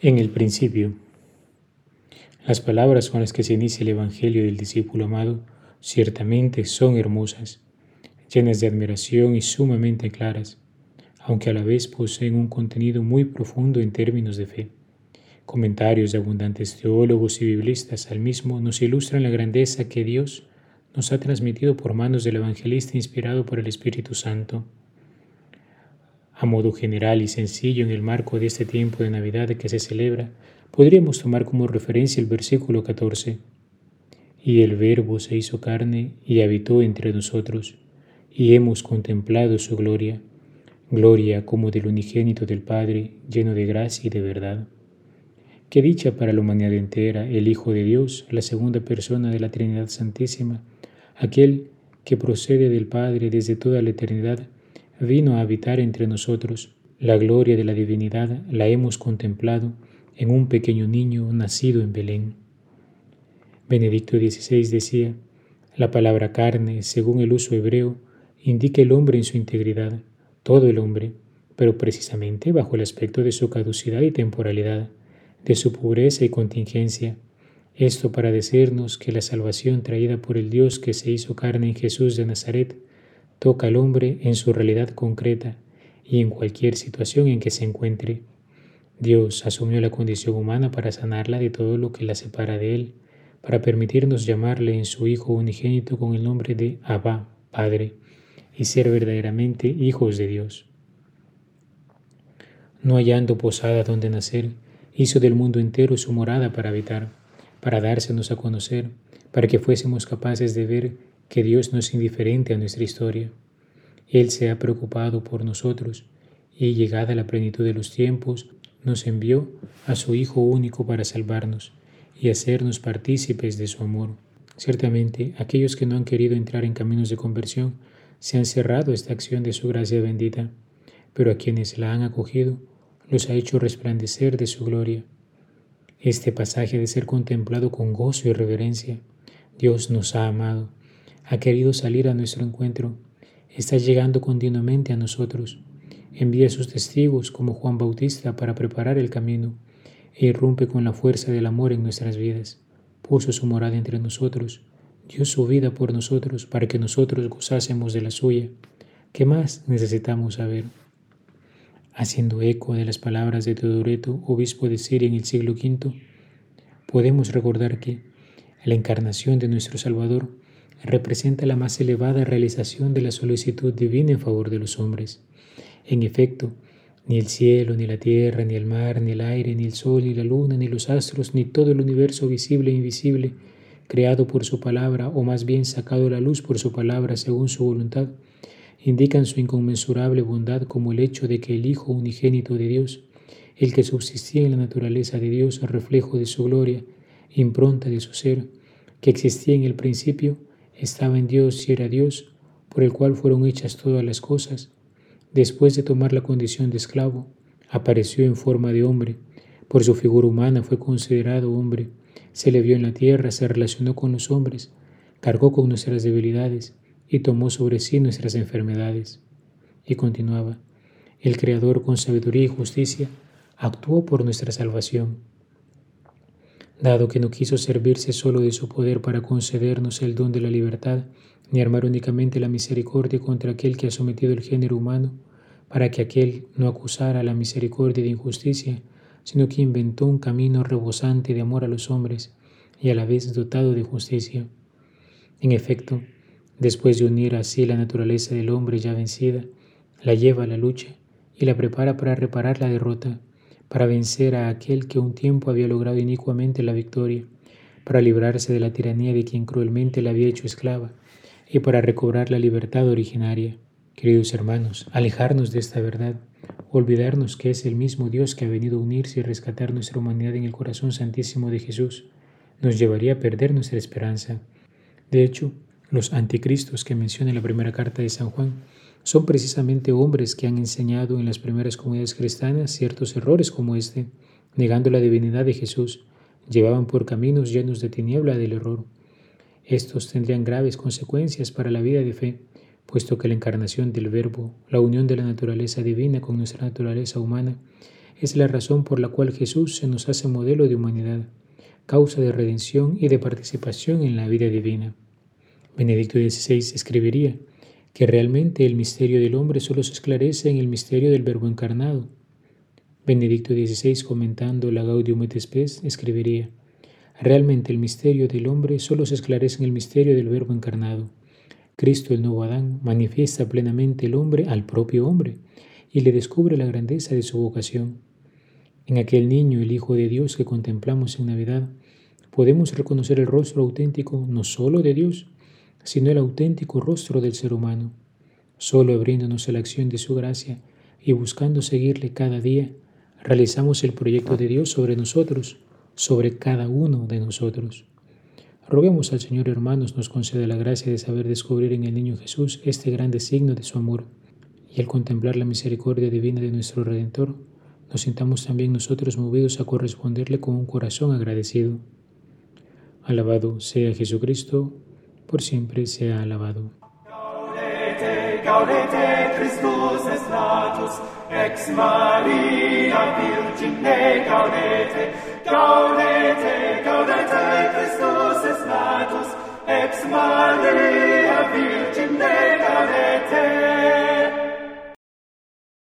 En el principio, las palabras con las que se inicia el Evangelio del discípulo amado ciertamente son hermosas, llenas de admiración y sumamente claras aunque a la vez poseen un contenido muy profundo en términos de fe. Comentarios de abundantes teólogos y biblistas al mismo nos ilustran la grandeza que Dios nos ha transmitido por manos del evangelista inspirado por el Espíritu Santo. A modo general y sencillo en el marco de este tiempo de Navidad que se celebra, podríamos tomar como referencia el versículo 14. Y el Verbo se hizo carne y habitó entre nosotros, y hemos contemplado su gloria gloria como del unigénito del Padre, lleno de gracia y de verdad. Qué dicha para la humanidad entera, el Hijo de Dios, la segunda persona de la Trinidad Santísima, aquel que procede del Padre desde toda la eternidad, vino a habitar entre nosotros. La gloria de la divinidad la hemos contemplado en un pequeño niño nacido en Belén. Benedicto XVI decía, la palabra carne, según el uso hebreo, indica el hombre en su integridad todo el hombre, pero precisamente bajo el aspecto de su caducidad y temporalidad, de su pobreza y contingencia. Esto para decirnos que la salvación traída por el Dios que se hizo carne en Jesús de Nazaret toca al hombre en su realidad concreta y en cualquier situación en que se encuentre. Dios asumió la condición humana para sanarla de todo lo que la separa de Él, para permitirnos llamarle en su Hijo unigénito con el nombre de Abba, Padre y ser verdaderamente hijos de Dios. No hallando posada donde nacer, hizo del mundo entero su morada para habitar, para dársenos a conocer, para que fuésemos capaces de ver que Dios no es indiferente a nuestra historia. Él se ha preocupado por nosotros y, llegada la plenitud de los tiempos, nos envió a su Hijo único para salvarnos y hacernos partícipes de su amor. Ciertamente, aquellos que no han querido entrar en caminos de conversión se han cerrado esta acción de su gracia bendita, pero a quienes la han acogido los ha hecho resplandecer de su gloria. Este pasaje de ser contemplado con gozo y reverencia. Dios nos ha amado, ha querido salir a nuestro encuentro, está llegando continuamente a nosotros. Envía sus testigos como Juan Bautista para preparar el camino e irrumpe con la fuerza del amor en nuestras vidas. Puso su morada entre nosotros dio su vida por nosotros para que nosotros gozásemos de la suya. ¿Qué más necesitamos saber? Haciendo eco de las palabras de Teodoreto, obispo de Siria en el siglo V, podemos recordar que la encarnación de nuestro Salvador representa la más elevada realización de la solicitud divina en favor de los hombres. En efecto, ni el cielo, ni la tierra, ni el mar, ni el aire, ni el sol, ni la luna, ni los astros, ni todo el universo visible e invisible, creado por su palabra, o más bien sacado a la luz por su palabra según su voluntad, indican su inconmensurable bondad como el hecho de que el Hijo unigénito de Dios, el que subsistía en la naturaleza de Dios, reflejo de su gloria, impronta de su ser, que existía en el principio, estaba en Dios y era Dios, por el cual fueron hechas todas las cosas, después de tomar la condición de esclavo, apareció en forma de hombre, por su figura humana fue considerado hombre, se le vio en la tierra, se relacionó con los hombres, cargó con nuestras debilidades y tomó sobre sí nuestras enfermedades. Y continuaba, el Creador con sabiduría y justicia actuó por nuestra salvación. Dado que no quiso servirse solo de su poder para concedernos el don de la libertad, ni armar únicamente la misericordia contra aquel que ha sometido el género humano, para que aquel no acusara la misericordia de injusticia, sino que inventó un camino rebosante de amor a los hombres y a la vez dotado de justicia. En efecto, después de unir así la naturaleza del hombre ya vencida, la lleva a la lucha y la prepara para reparar la derrota, para vencer a aquel que un tiempo había logrado inicuamente la victoria, para librarse de la tiranía de quien cruelmente la había hecho esclava y para recobrar la libertad originaria. Queridos hermanos, alejarnos de esta verdad olvidarnos que es el mismo Dios que ha venido a unirse y rescatar nuestra humanidad en el corazón santísimo de Jesús, nos llevaría a perder nuestra esperanza. De hecho, los anticristos que menciona la primera carta de San Juan Son precisamente hombres que han enseñado en las primeras comunidades cristianas ciertos errores como este, negando la divinidad de Jesús, llevaban por caminos llenos de tiniebla del error. Estos tendrían graves consecuencias para la vida de fe, puesto que la encarnación del Verbo, la unión de la naturaleza divina con nuestra naturaleza humana, es la razón por la cual Jesús se nos hace modelo de humanidad, causa de redención y de participación en la vida divina. Benedicto XVI escribiría que realmente el misterio del hombre solo se esclarece en el misterio del Verbo encarnado. Benedicto XVI, comentando la Gaudium et Spes, escribiría, realmente el misterio del hombre solo se esclarece en el misterio del Verbo encarnado. Cristo, el nuevo Adán, manifiesta plenamente el hombre al propio hombre y le descubre la grandeza de su vocación. En aquel niño, el Hijo de Dios que contemplamos en Navidad, podemos reconocer el rostro auténtico no solo de Dios, sino el auténtico rostro del ser humano. Solo abriéndonos a la acción de su gracia y buscando seguirle cada día, realizamos el proyecto de Dios sobre nosotros, sobre cada uno de nosotros. Roguemos al Señor, hermanos, nos conceda la gracia de saber descubrir en el niño Jesús este grande signo de su amor, y al contemplar la misericordia divina de nuestro Redentor, nos sintamos también nosotros movidos a corresponderle con un corazón agradecido. Alabado sea Jesucristo, por siempre sea alabado. Father.